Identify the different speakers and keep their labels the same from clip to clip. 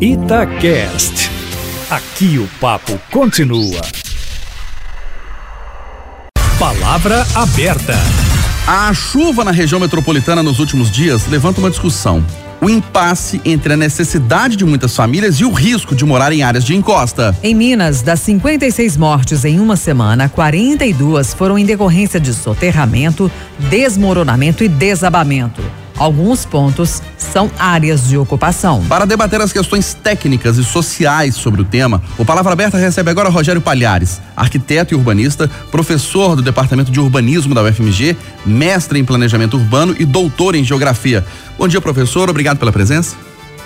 Speaker 1: Itacast. Aqui o papo continua. Palavra aberta.
Speaker 2: A chuva na região metropolitana nos últimos dias levanta uma discussão. O impasse entre a necessidade de muitas famílias e o risco de morar em áreas de encosta.
Speaker 3: Em Minas, das 56 mortes em uma semana, 42 foram em decorrência de soterramento, desmoronamento e desabamento. Alguns pontos são áreas de ocupação.
Speaker 2: Para debater as questões técnicas e sociais sobre o tema, o Palavra Aberta recebe agora Rogério Palhares, arquiteto e urbanista, professor do Departamento de Urbanismo da UFMG, mestre em Planejamento Urbano e doutor em Geografia. Bom dia, professor. Obrigado pela presença.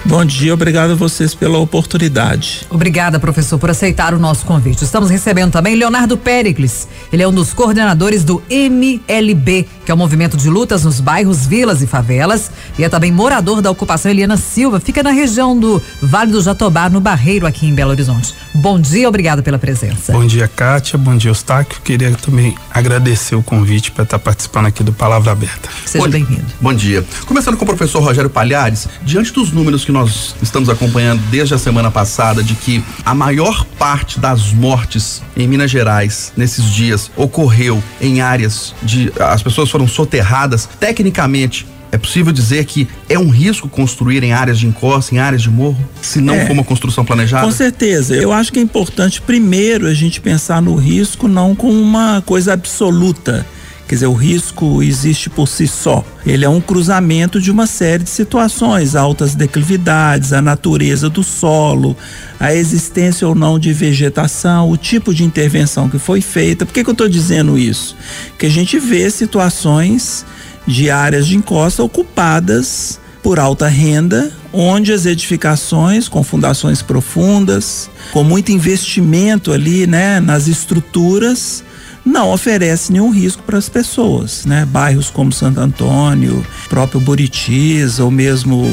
Speaker 4: Bom dia, obrigado a vocês pela oportunidade.
Speaker 3: Obrigada, professor, por aceitar o nosso convite. Estamos recebendo também Leonardo Pericles. Ele é um dos coordenadores do MLB, que é o movimento de lutas nos bairros, vilas e favelas, e é também morador da ocupação Eliana Silva, fica na região do Vale do Jatobá, no Barreiro, aqui em Belo Horizonte. Bom dia, obrigado pela presença.
Speaker 4: Bom dia, Kátia. Bom dia, Eustáquio. Queria também agradecer o convite para estar participando aqui do Palavra Aberta.
Speaker 3: Seja bem-vindo.
Speaker 2: Bom dia. Começando com o professor Rogério Palhares, diante dos números que que nós estamos acompanhando desde a semana passada de que a maior parte das mortes em Minas Gerais nesses dias ocorreu em áreas de as pessoas foram soterradas. Tecnicamente, é possível dizer que é um risco construir em áreas de encosta, em áreas de morro, se não é, for uma construção planejada?
Speaker 4: Com certeza. Eu acho que é importante primeiro a gente pensar no risco não como uma coisa absoluta Quer dizer, o risco existe por si só. Ele é um cruzamento de uma série de situações, altas declividades, a natureza do solo, a existência ou não de vegetação, o tipo de intervenção que foi feita. Por que, que eu estou dizendo isso? Que a gente vê situações de áreas de encosta ocupadas por alta renda, onde as edificações com fundações profundas, com muito investimento ali, né, nas estruturas, não oferece nenhum risco para as pessoas, né? Bairros como Santo Antônio, próprio Buritis, ou mesmo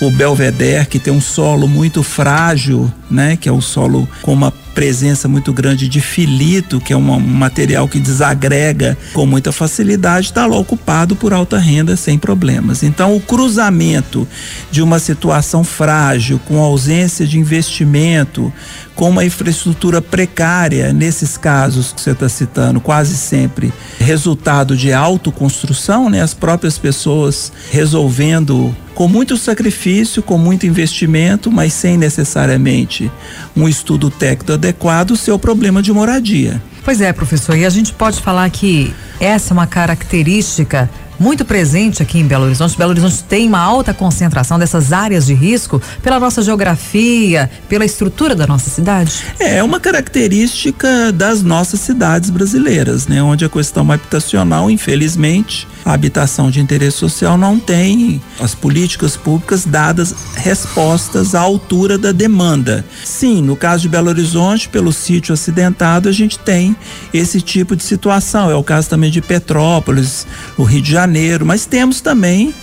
Speaker 4: o Belvedere, que tem um solo muito frágil, né? Que é um solo com uma presença muito grande de filito, que é um material que desagrega com muita facilidade, está lá ocupado por alta renda sem problemas. Então, o cruzamento de uma situação frágil, com ausência de investimento, com uma infraestrutura precária, nesses casos que você está citando, quase sempre resultado de autoconstrução, né? As próprias pessoas resolvendo com muito sacrifício, com muito investimento, mas sem necessariamente um estudo técnico adequado, o seu problema de moradia.
Speaker 3: Pois é, professor, e a gente pode falar que essa é uma característica muito presente aqui em Belo Horizonte. Belo Horizonte tem uma alta concentração dessas áreas de risco pela nossa geografia, pela estrutura da nossa cidade?
Speaker 4: É uma característica das nossas cidades brasileiras, né? Onde a questão habitacional, infelizmente, a habitação de interesse social não tem as políticas públicas dadas respostas à altura da demanda. Sim, no caso de Belo Horizonte, pelo sítio acidentado, a gente tem esse tipo de situação. É o caso também de Petrópolis, o Rio de Janeiro, mas temos também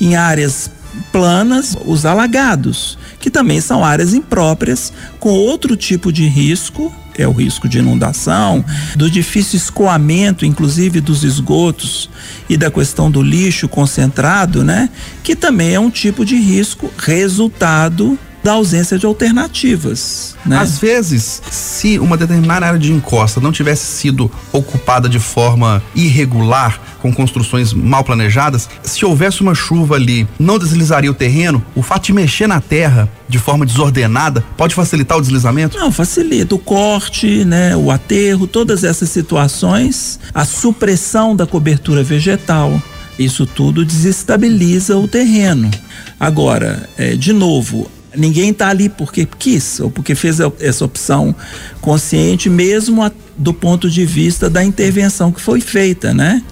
Speaker 4: em áreas planas os alagados, que também são áreas impróprias com outro tipo de risco é o risco de inundação, do difícil escoamento, inclusive dos esgotos e da questão do lixo concentrado, né? Que também é um tipo de risco resultado da ausência de alternativas. Né?
Speaker 2: Às vezes, se uma determinada área de encosta não tivesse sido ocupada de forma irregular, com construções mal planejadas, se houvesse uma chuva ali, não deslizaria o terreno, o fato de mexer na terra de forma desordenada pode facilitar o deslizamento?
Speaker 4: Não, facilita o corte, né, o aterro, todas essas situações, a supressão da cobertura vegetal. Isso tudo desestabiliza o terreno. Agora, é, de novo, Ninguém está ali porque quis ou porque fez essa opção consciente, mesmo a, do ponto de vista da intervenção que foi feita, né?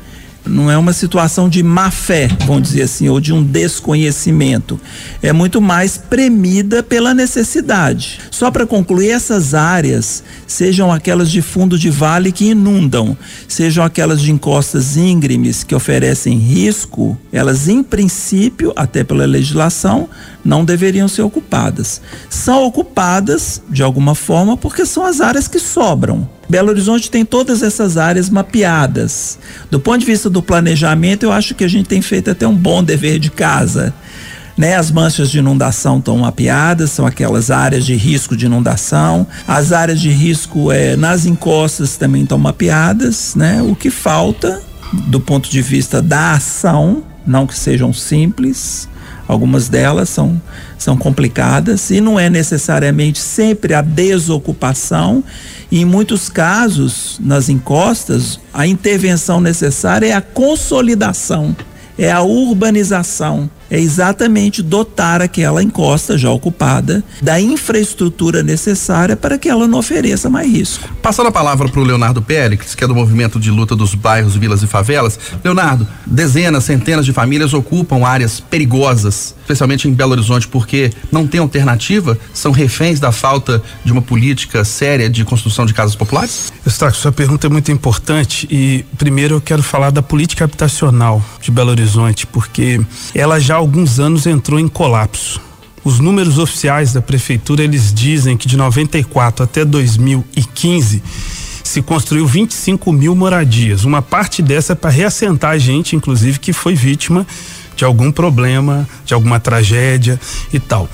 Speaker 4: Não é uma situação de má fé, vamos dizer assim, ou de um desconhecimento. É muito mais premida pela necessidade. Só para concluir, essas áreas, sejam aquelas de fundo de vale que inundam, sejam aquelas de encostas íngremes que oferecem risco, elas, em princípio, até pela legislação, não deveriam ser ocupadas. São ocupadas, de alguma forma, porque são as áreas que sobram. Belo Horizonte tem todas essas áreas mapeadas. Do ponto de vista do planejamento, eu acho que a gente tem feito até um bom dever de casa. Né? As manchas de inundação estão mapeadas, são aquelas áreas de risco de inundação. As áreas de risco é, nas encostas também estão mapeadas, né? O que falta do ponto de vista da ação, não que sejam simples, algumas delas são, são complicadas e não é necessariamente sempre a desocupação. E em muitos casos, nas encostas, a intervenção necessária é a consolidação, é a urbanização é exatamente dotar aquela encosta já ocupada da infraestrutura necessária para que ela não ofereça mais risco.
Speaker 2: Passando a palavra para o Leonardo Pérez, que é do movimento de luta dos bairros, vilas e favelas. Leonardo, dezenas, centenas de famílias ocupam áreas perigosas, especialmente em Belo Horizonte, porque não tem alternativa, são reféns da falta de uma política séria de construção de casas populares?
Speaker 5: Eustáquio, sua pergunta é muito importante e primeiro eu quero falar da política habitacional de Belo Horizonte, porque ela já alguns anos entrou em colapso. Os números oficiais da prefeitura eles dizem que de 94 até 2015 se construiu 25 mil moradias. Uma parte dessa é para reassentar a gente, inclusive, que foi vítima de algum problema, de alguma tragédia e tal.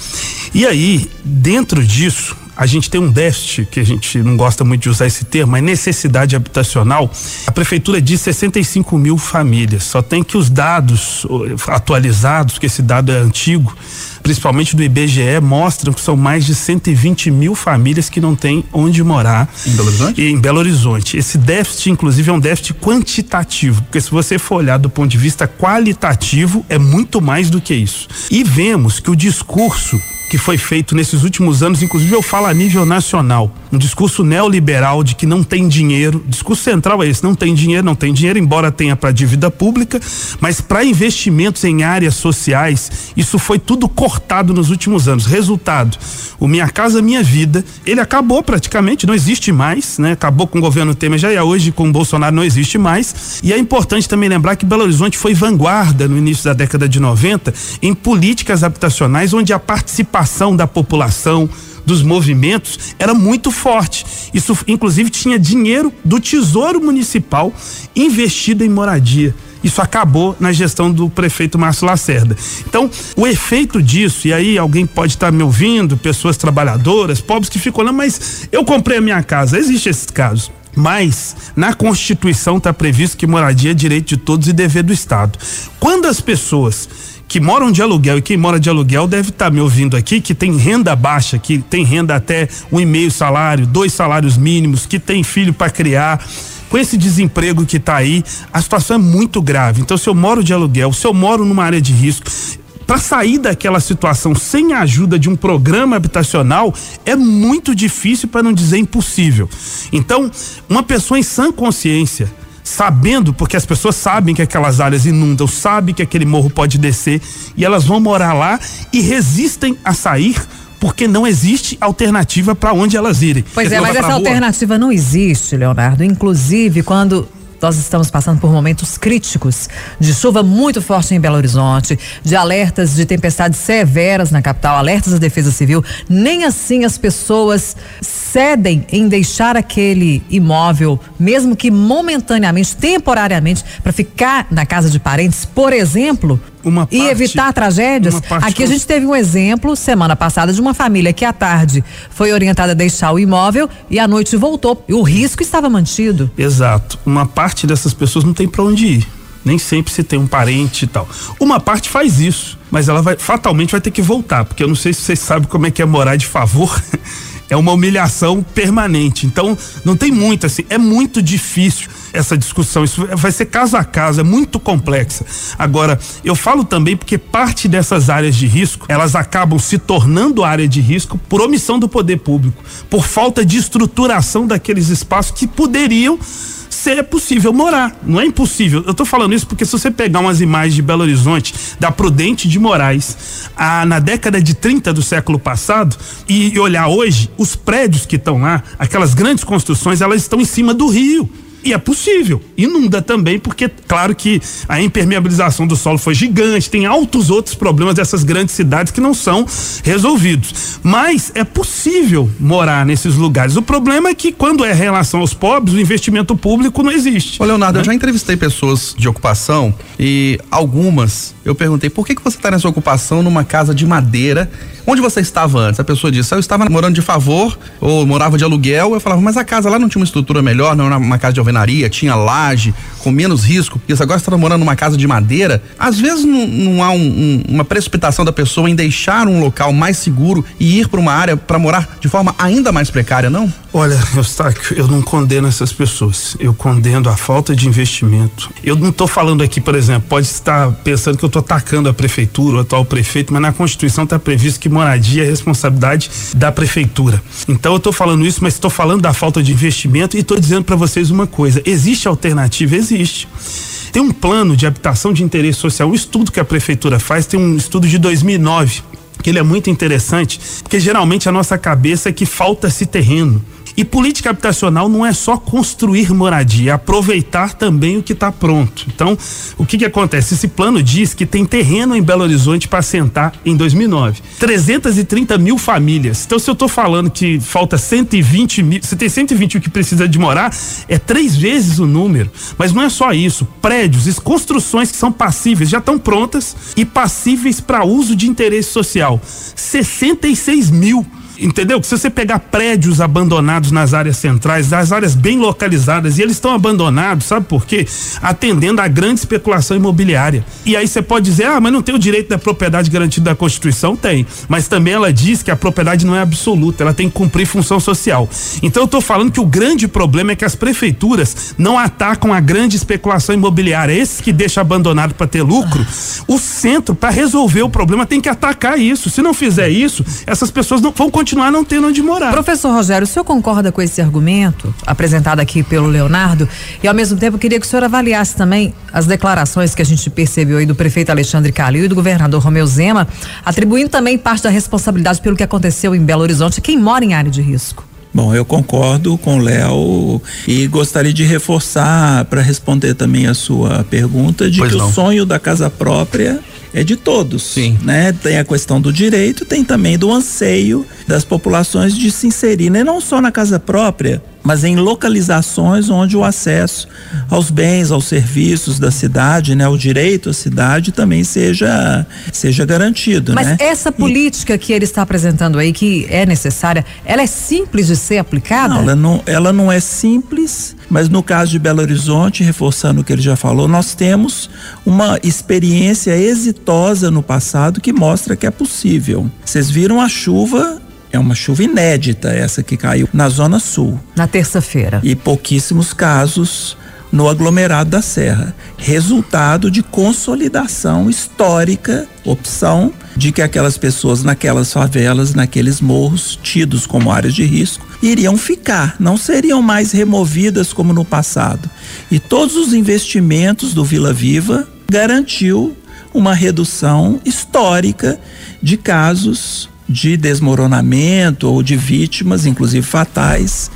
Speaker 5: E aí, dentro disso, a gente tem um déficit, que a gente não gosta muito de usar esse termo, mas necessidade habitacional. A prefeitura diz 65 mil famílias. Só tem que os dados atualizados, que esse dado é antigo, principalmente do IBGE, mostram que são mais de 120 mil famílias que não têm onde morar.
Speaker 2: Em Belo Horizonte?
Speaker 5: Em Belo Horizonte. Esse déficit, inclusive, é um déficit quantitativo, porque se você for olhar do ponto de vista qualitativo, é muito mais do que isso. E vemos que o discurso que foi feito nesses últimos anos, inclusive eu falo a nível nacional, um discurso neoliberal de que não tem dinheiro, discurso central é esse, não tem dinheiro, não tem dinheiro, embora tenha para dívida pública, mas para investimentos em áreas sociais, isso foi tudo cortado nos últimos anos. Resultado, o Minha Casa Minha Vida, ele acabou praticamente, não existe mais, né? Acabou com o governo Temer já e hoje com o Bolsonaro não existe mais. E é importante também lembrar que Belo Horizonte foi vanguarda no início da década de 90 em políticas habitacionais onde a participação participação da população, dos movimentos era muito forte. Isso, inclusive, tinha dinheiro do Tesouro Municipal investido em moradia. Isso acabou na gestão do prefeito Márcio Lacerda. Então, o efeito disso, e aí alguém pode estar tá me ouvindo, pessoas trabalhadoras, pobres que ficam lá, mas eu comprei a minha casa. Existe esses casos. Mas na Constituição está previsto que moradia é direito de todos e dever do Estado. Quando as pessoas que moram de aluguel e quem mora de aluguel deve estar tá me ouvindo aqui que tem renda baixa, que tem renda até um e meio salário, dois salários mínimos, que tem filho para criar. Com esse desemprego que está aí, a situação é muito grave. Então, se eu moro de aluguel, se eu moro numa área de risco, para sair daquela situação sem a ajuda de um programa habitacional é muito difícil, para não dizer impossível. Então, uma pessoa em sã consciência, sabendo, porque as pessoas sabem que aquelas áreas inundam, sabem que aquele morro pode descer e elas vão morar lá e resistem a sair porque não existe alternativa para onde elas irem.
Speaker 3: Pois é, mas essa alternativa não existe, Leonardo. Inclusive, quando nós estamos passando por momentos críticos de chuva muito forte em Belo Horizonte, de alertas de tempestades severas na capital, alertas da Defesa Civil. Nem assim as pessoas cedem em deixar aquele imóvel, mesmo que momentaneamente, temporariamente, para ficar na casa de parentes, por exemplo, uma parte, e evitar tragédias. Aqui a gente teve um exemplo semana passada de uma família que à tarde foi orientada a deixar o imóvel e à noite voltou. E o risco estava mantido.
Speaker 5: Exato. Uma parte dessas pessoas não tem para onde ir. Nem sempre se tem um parente e tal. Uma parte faz isso, mas ela vai fatalmente vai ter que voltar, porque eu não sei se vocês sabem como é que é morar de favor. é uma humilhação permanente. Então, não tem muito assim, é muito difícil essa discussão. Isso vai ser caso a caso, é muito complexa. Agora, eu falo também porque parte dessas áreas de risco, elas acabam se tornando área de risco por omissão do poder público, por falta de estruturação daqueles espaços que poderiam ser possível morar. Não é impossível. Eu estou falando isso porque se você pegar umas imagens de Belo Horizonte, da Prudente de Moraes, a, na década de 30 do século passado, e, e olhar hoje, os prédios que estão lá, aquelas grandes construções, elas estão em cima do rio. E é possível. Inunda também, porque, claro que a impermeabilização do solo foi gigante, tem altos outros problemas dessas grandes cidades que não são resolvidos. Mas é possível morar nesses lugares. O problema é que, quando é relação aos pobres, o investimento público não existe.
Speaker 2: Ô, Leonardo, né? eu já entrevistei pessoas de ocupação e algumas eu perguntei por que, que você está nessa ocupação numa casa de madeira Onde você estava antes? A pessoa disse, eu estava morando de favor ou morava de aluguel. Eu falava, mas a casa lá não tinha uma estrutura melhor, não era uma casa de alvenaria, tinha laje, com menos risco. Isso agora está morando numa casa de madeira. Às vezes não, não há um, um, uma precipitação da pessoa em deixar um local mais seguro e ir para uma área para morar de forma ainda mais precária, não?
Speaker 5: Olha, Eustáquio, eu não condeno essas pessoas. Eu condeno a falta de investimento. Eu não estou falando aqui, por exemplo, pode estar pensando que eu estou atacando a prefeitura, o atual prefeito, mas na Constituição está previsto que moradia é responsabilidade da prefeitura. Então eu estou falando isso, mas estou falando da falta de investimento e estou dizendo para vocês uma coisa: existe alternativa? Existe. Tem um plano de habitação de interesse social, um estudo que a prefeitura faz, tem um estudo de 2009 que ele é muito interessante, porque geralmente a nossa cabeça é que falta esse terreno. E política habitacional não é só construir moradia, é aproveitar também o que está pronto. Então, o que que acontece? Esse plano diz que tem terreno em Belo Horizonte para assentar em 2009. 330 mil famílias. Então, se eu estou falando que falta 120 mil, se tem 120 mil que precisa de morar, é três vezes o número. Mas não é só isso. Prédios construções que são passíveis já estão prontas e passíveis para uso de interesse social. 66 mil entendeu? Que se você pegar prédios abandonados nas áreas centrais, das áreas bem localizadas, e eles estão abandonados, sabe por quê? Atendendo à grande especulação imobiliária. E aí você pode dizer, ah, mas não tem o direito da propriedade garantida da Constituição? Tem. Mas também ela diz que a propriedade não é absoluta, ela tem que cumprir função social. Então eu estou falando que o grande problema é que as prefeituras não atacam a grande especulação imobiliária. Esses que deixam abandonado para ter lucro, o centro, para resolver o problema, tem que atacar isso. Se não fizer isso, essas pessoas não vão continuar continuar não tendo onde morar.
Speaker 3: Professor Rogério, o senhor concorda com esse argumento apresentado aqui pelo Leonardo? E ao mesmo tempo queria que o senhor avaliasse também as declarações que a gente percebeu aí do prefeito Alexandre Calil e do governador Romeu Zema, atribuindo também parte da responsabilidade pelo que aconteceu em Belo Horizonte, quem mora em área de risco.
Speaker 4: Bom, eu concordo com o Léo e gostaria de reforçar para responder também a sua pergunta de pois que não. o sonho da casa própria é de todos,
Speaker 2: Sim.
Speaker 4: né? Tem a questão do direito, tem também do anseio das populações de se inserir, né? não só na casa própria, mas em localizações onde o acesso aos bens, aos serviços da cidade, né, o direito à cidade também seja seja garantido,
Speaker 3: mas
Speaker 4: né?
Speaker 3: essa política e, que ele está apresentando aí que é necessária, ela é simples de ser aplicada?
Speaker 4: Não, ela não, ela não é simples, mas no caso de Belo Horizonte, reforçando o que ele já falou, nós temos uma experiência exitosa no passado que mostra que é possível. Vocês viram a chuva é uma chuva inédita essa que caiu na Zona Sul.
Speaker 3: Na terça-feira.
Speaker 4: E pouquíssimos casos no aglomerado da Serra. Resultado de consolidação histórica, opção de que aquelas pessoas naquelas favelas, naqueles morros tidos como áreas de risco, iriam ficar, não seriam mais removidas como no passado. E todos os investimentos do Vila Viva garantiu uma redução histórica de casos de desmoronamento ou de vítimas, inclusive fatais,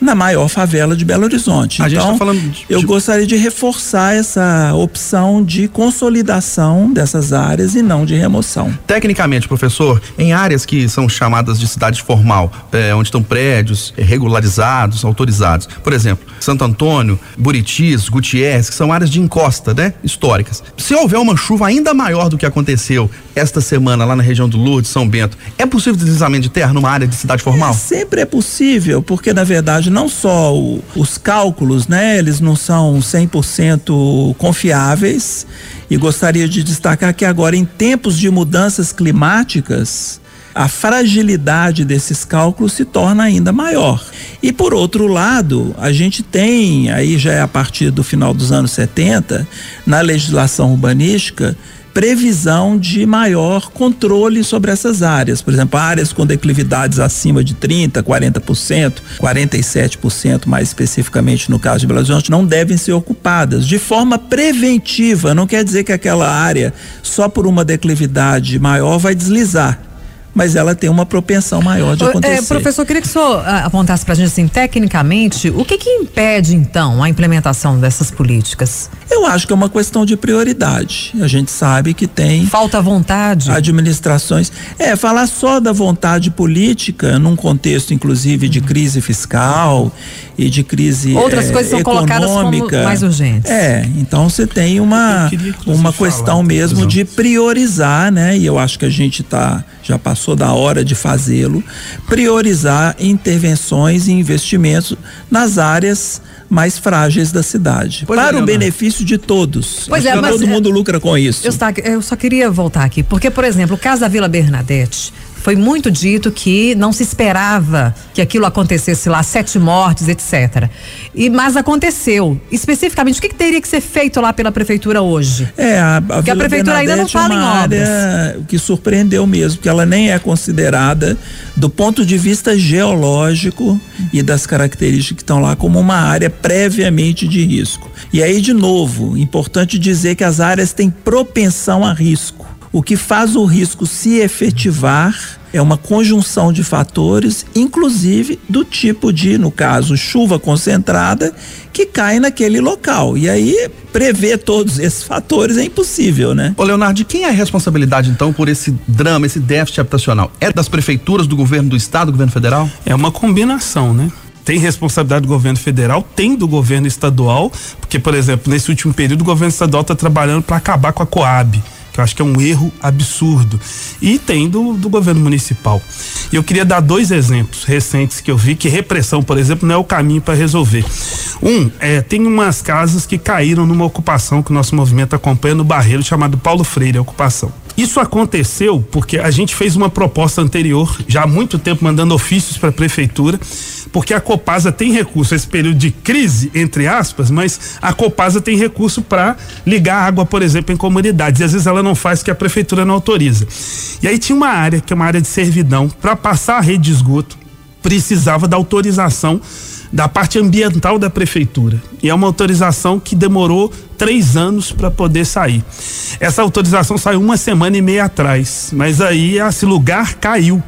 Speaker 4: na maior favela de Belo Horizonte. A então, tá de, eu gostaria de reforçar essa opção de consolidação dessas áreas e não de remoção.
Speaker 2: Tecnicamente, professor, em áreas que são chamadas de cidade formal, é, onde estão prédios regularizados, autorizados, por exemplo, Santo Antônio, Buritis, Gutierrez, que são áreas de encosta, né, históricas. Se houver uma chuva ainda maior do que aconteceu esta semana lá na região do Lourdes, São Bento, é possível deslizamento de terra numa área de cidade formal? É,
Speaker 4: sempre é possível, porque na verdade não só o, os cálculos, né, eles não são 100% confiáveis. E gostaria de destacar que agora, em tempos de mudanças climáticas, a fragilidade desses cálculos se torna ainda maior. E por outro lado, a gente tem, aí já é a partir do final dos anos 70, na legislação urbanística, previsão de maior controle sobre essas áreas. Por exemplo, áreas com declividades acima de 30%, 40%, 47% mais especificamente no caso de Belo Horizonte, não devem ser ocupadas de forma preventiva. Não quer dizer que aquela área, só por uma declividade maior, vai deslizar mas ela tem uma propensão maior de acontecer. É,
Speaker 3: professor, queria que o senhor ah, apontasse para a gente, assim, tecnicamente, o que que impede, então, a implementação dessas políticas?
Speaker 4: Eu acho que é uma questão de prioridade. A gente sabe que tem.
Speaker 3: Falta vontade.
Speaker 4: Administrações. É, falar só da vontade política, num contexto, inclusive, de crise fiscal e de crise
Speaker 3: Outras
Speaker 4: é,
Speaker 3: coisas são
Speaker 4: econômica.
Speaker 3: colocadas como mais urgentes.
Speaker 4: É, então você tem uma, uma questão mesmo de priorizar, né? E eu acho que a gente tá, já passou da hora de fazê-lo, priorizar intervenções e investimentos nas áreas mais frágeis da cidade. Pois para é, o benefício de todos.
Speaker 3: Pois é,
Speaker 4: mas todo
Speaker 3: é,
Speaker 4: mundo lucra com isso.
Speaker 3: Eu, eu só queria voltar aqui, porque, por exemplo, o caso da Vila Bernadette, foi muito dito que não se esperava que aquilo acontecesse lá, sete mortes, etc. E mas aconteceu. Especificamente, o que, que teria que ser feito lá pela prefeitura hoje?
Speaker 4: É, a, a Porque
Speaker 3: a prefeitura ainda não fala
Speaker 4: é uma
Speaker 3: em obras.
Speaker 4: Área que surpreendeu mesmo, porque ela nem é considerada do ponto de vista geológico e das características que estão lá como uma área previamente de risco. E aí de novo, importante dizer que as áreas têm propensão a risco. O que faz o risco se efetivar é uma conjunção de fatores, inclusive do tipo de, no caso, chuva concentrada que cai naquele local. E aí prever todos esses fatores é impossível, né?
Speaker 2: Ô Leonardo, de quem é a responsabilidade então por esse drama, esse déficit habitacional? É das prefeituras, do governo do estado, do governo federal?
Speaker 5: É uma combinação, né? tem responsabilidade do governo federal, tem do governo estadual, porque, por exemplo, nesse último período o governo estadual está trabalhando para acabar com a Coab eu acho que é um erro absurdo. E tem do, do governo municipal. E eu queria dar dois exemplos recentes que eu vi que repressão, por exemplo, não é o caminho para resolver. Um, é, tem umas casas que caíram numa ocupação que o nosso movimento acompanha no Barreiro, chamado Paulo Freire, a ocupação. Isso aconteceu porque a gente fez uma proposta anterior, já há muito tempo mandando ofícios para a prefeitura, porque a Copasa tem recurso, esse período de crise, entre aspas, mas a Copasa tem recurso para ligar água, por exemplo, em comunidades. E às vezes ela não faz que a prefeitura não autoriza. E aí tinha uma área, que é uma área de servidão, para passar a rede de esgoto, precisava da autorização da parte ambiental da prefeitura. E é uma autorização que demorou três anos para poder sair. Essa autorização saiu uma semana e meia atrás, mas aí esse lugar caiu.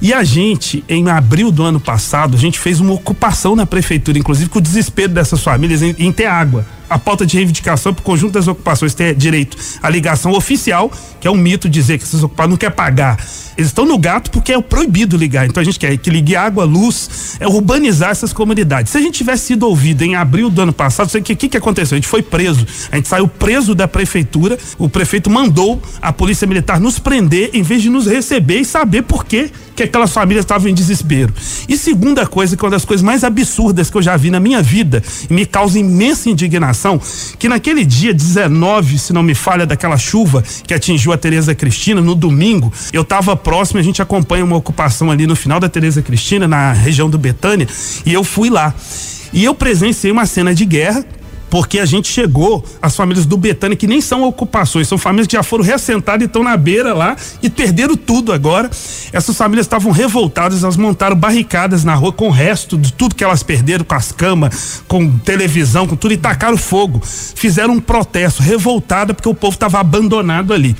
Speaker 5: E a gente, em abril do ano passado, a gente fez uma ocupação na prefeitura, inclusive com o desespero dessas famílias em, em ter água a pauta de reivindicação para o conjunto das ocupações ter direito à ligação oficial, que é um mito dizer que esses ocupados não quer pagar. Eles estão no gato porque é proibido ligar. Então a gente quer que ligue água, luz, é urbanizar essas comunidades. Se a gente tivesse sido ouvido em abril do ano passado, o que, que, que aconteceu? A gente foi preso. A gente saiu preso da prefeitura. O prefeito mandou a polícia militar nos prender em vez de nos receber e saber por quê que aquelas famílias estavam em desespero. E segunda coisa, que é uma das coisas mais absurdas que eu já vi na minha vida me causa imensa indignação, que naquele dia 19, se não me falha, daquela chuva que atingiu a Tereza Cristina no domingo, eu estava próximo, a gente acompanha uma ocupação ali no final da Tereza Cristina, na região do Betânia, e eu fui lá. E eu presenciei uma cena de guerra porque a gente chegou as famílias do Betânia que nem são ocupações, são famílias que já foram reassentadas e estão na beira lá e perderam tudo agora. Essas famílias estavam revoltadas, elas montaram barricadas na rua com o resto de tudo que elas perderam, com as camas, com televisão, com tudo e tacaram fogo. Fizeram um protesto revoltada porque o povo estava abandonado ali.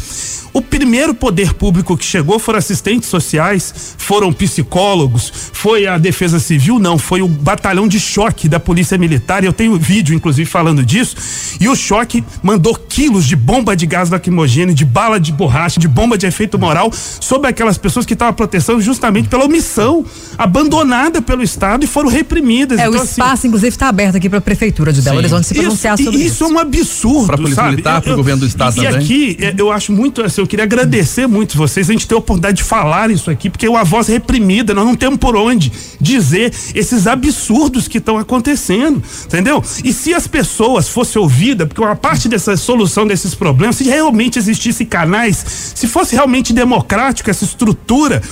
Speaker 5: O primeiro poder público que chegou foram assistentes sociais, foram psicólogos, foi a Defesa Civil, não, foi o batalhão de choque da Polícia Militar. Eu tenho vídeo, inclusive, falando disso. E o choque mandou quilos de bomba de gás lacrimogêneo, de bala de borracha, de bomba de efeito moral sobre aquelas pessoas que estavam protestando justamente pela omissão, abandonada pelo Estado e foram reprimidas.
Speaker 3: É, então, o assim, espaço, assim, inclusive, está aberto aqui para a Prefeitura de Belo Horizonte se pronunciar
Speaker 5: isso,
Speaker 3: sobre isso.
Speaker 5: Isso é um absurdo. Para a Polícia
Speaker 2: sabe? Militar, para o governo do Estado
Speaker 5: e
Speaker 2: também.
Speaker 5: E aqui, é, eu acho muito assim, eu queria agradecer muito vocês, a gente ter a oportunidade de falar isso aqui, porque é uma voz reprimida, nós não temos por onde dizer esses absurdos que estão acontecendo, entendeu? E se as pessoas fossem ouvidas, porque uma parte dessa solução desses problemas, se realmente existissem canais, se fosse realmente democrático essa estrutura,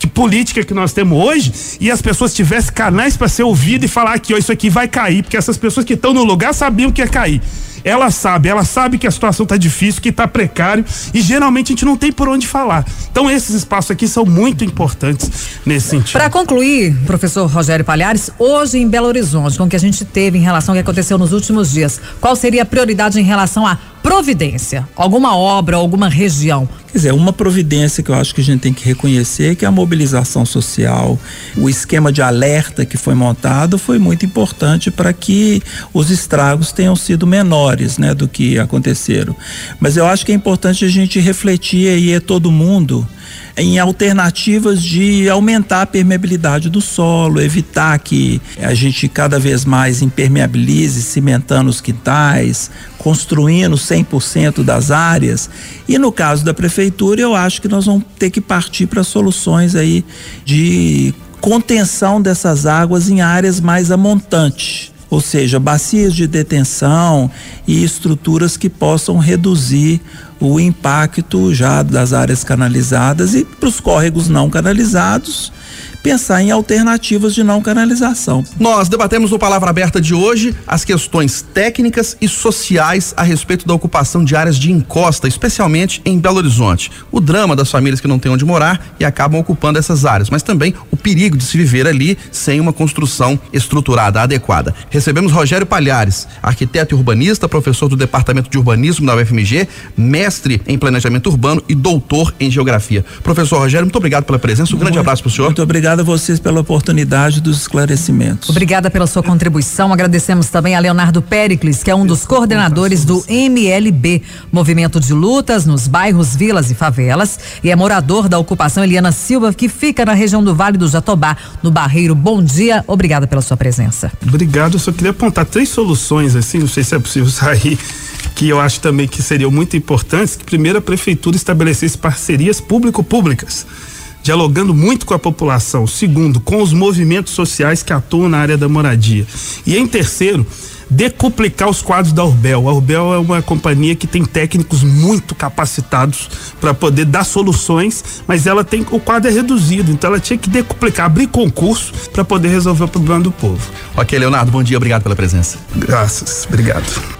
Speaker 5: de política que nós temos hoje e as pessoas tivessem canais para ser ouvidas e falar que ó, isso aqui vai cair, porque essas pessoas que estão no lugar sabiam que ia cair. Ela sabe, ela sabe que a situação está difícil, que está precário e geralmente a gente não tem por onde falar. Então esses espaços aqui são muito importantes nesse sentido.
Speaker 3: Para concluir, professor Rogério Palhares, hoje em Belo Horizonte, com o que a gente teve em relação ao que aconteceu nos últimos dias, qual seria a prioridade em relação à providência, alguma obra, alguma região.
Speaker 4: Quer dizer, uma providência que eu acho que a gente tem que reconhecer que a mobilização social, o esquema de alerta que foi montado foi muito importante para que os estragos tenham sido menores, né, do que aconteceram. Mas eu acho que é importante a gente refletir aí todo mundo em alternativas de aumentar a permeabilidade do solo, evitar que a gente cada vez mais impermeabilize, cimentando os quintais, construindo 100% das áreas. E no caso da prefeitura, eu acho que nós vamos ter que partir para soluções aí de contenção dessas águas em áreas mais amontantes ou seja, bacias de detenção e estruturas que possam reduzir o impacto já das áreas canalizadas e para os córregos não canalizados pensar em alternativas de não canalização.
Speaker 2: Nós debatemos no Palavra Aberta de hoje as questões técnicas e sociais a respeito da ocupação de áreas de encosta, especialmente em Belo Horizonte. O drama das famílias que não têm onde morar e acabam ocupando essas áreas, mas também o perigo de se viver ali sem uma construção estruturada adequada. Recebemos Rogério Palhares, arquiteto e urbanista, professor do Departamento de Urbanismo da UFMG, mestre em planejamento urbano e doutor em geografia. Professor Rogério, muito obrigado pela presença. Um grande abraço para o senhor.
Speaker 4: Muito obrigado obrigado a vocês pela oportunidade dos esclarecimentos.
Speaker 3: Obrigada pela sua contribuição. Agradecemos também a Leonardo Pericles, que é um dos coordenadores do MLB, Movimento de Lutas nos bairros, vilas e favelas, e é morador da ocupação Eliana Silva, que fica na região do Vale do Jatobá, no Barreiro. Bom dia, obrigada pela sua presença.
Speaker 5: Obrigado. Eu só queria apontar três soluções, assim, não sei se é possível sair que eu acho também que seriam muito importantes, que primeiro a prefeitura estabelecesse parcerias público-públicas dialogando muito com a população. Segundo, com os movimentos sociais que atuam na área da moradia. E em terceiro, decuplicar os quadros da Urbel. A Urbel é uma companhia que tem técnicos muito capacitados para poder dar soluções, mas ela tem o quadro é reduzido, então ela tinha que decuplicar, abrir concurso para poder resolver o problema do povo.
Speaker 2: Ok, Leonardo, bom dia, obrigado pela presença.
Speaker 5: Graças, obrigado.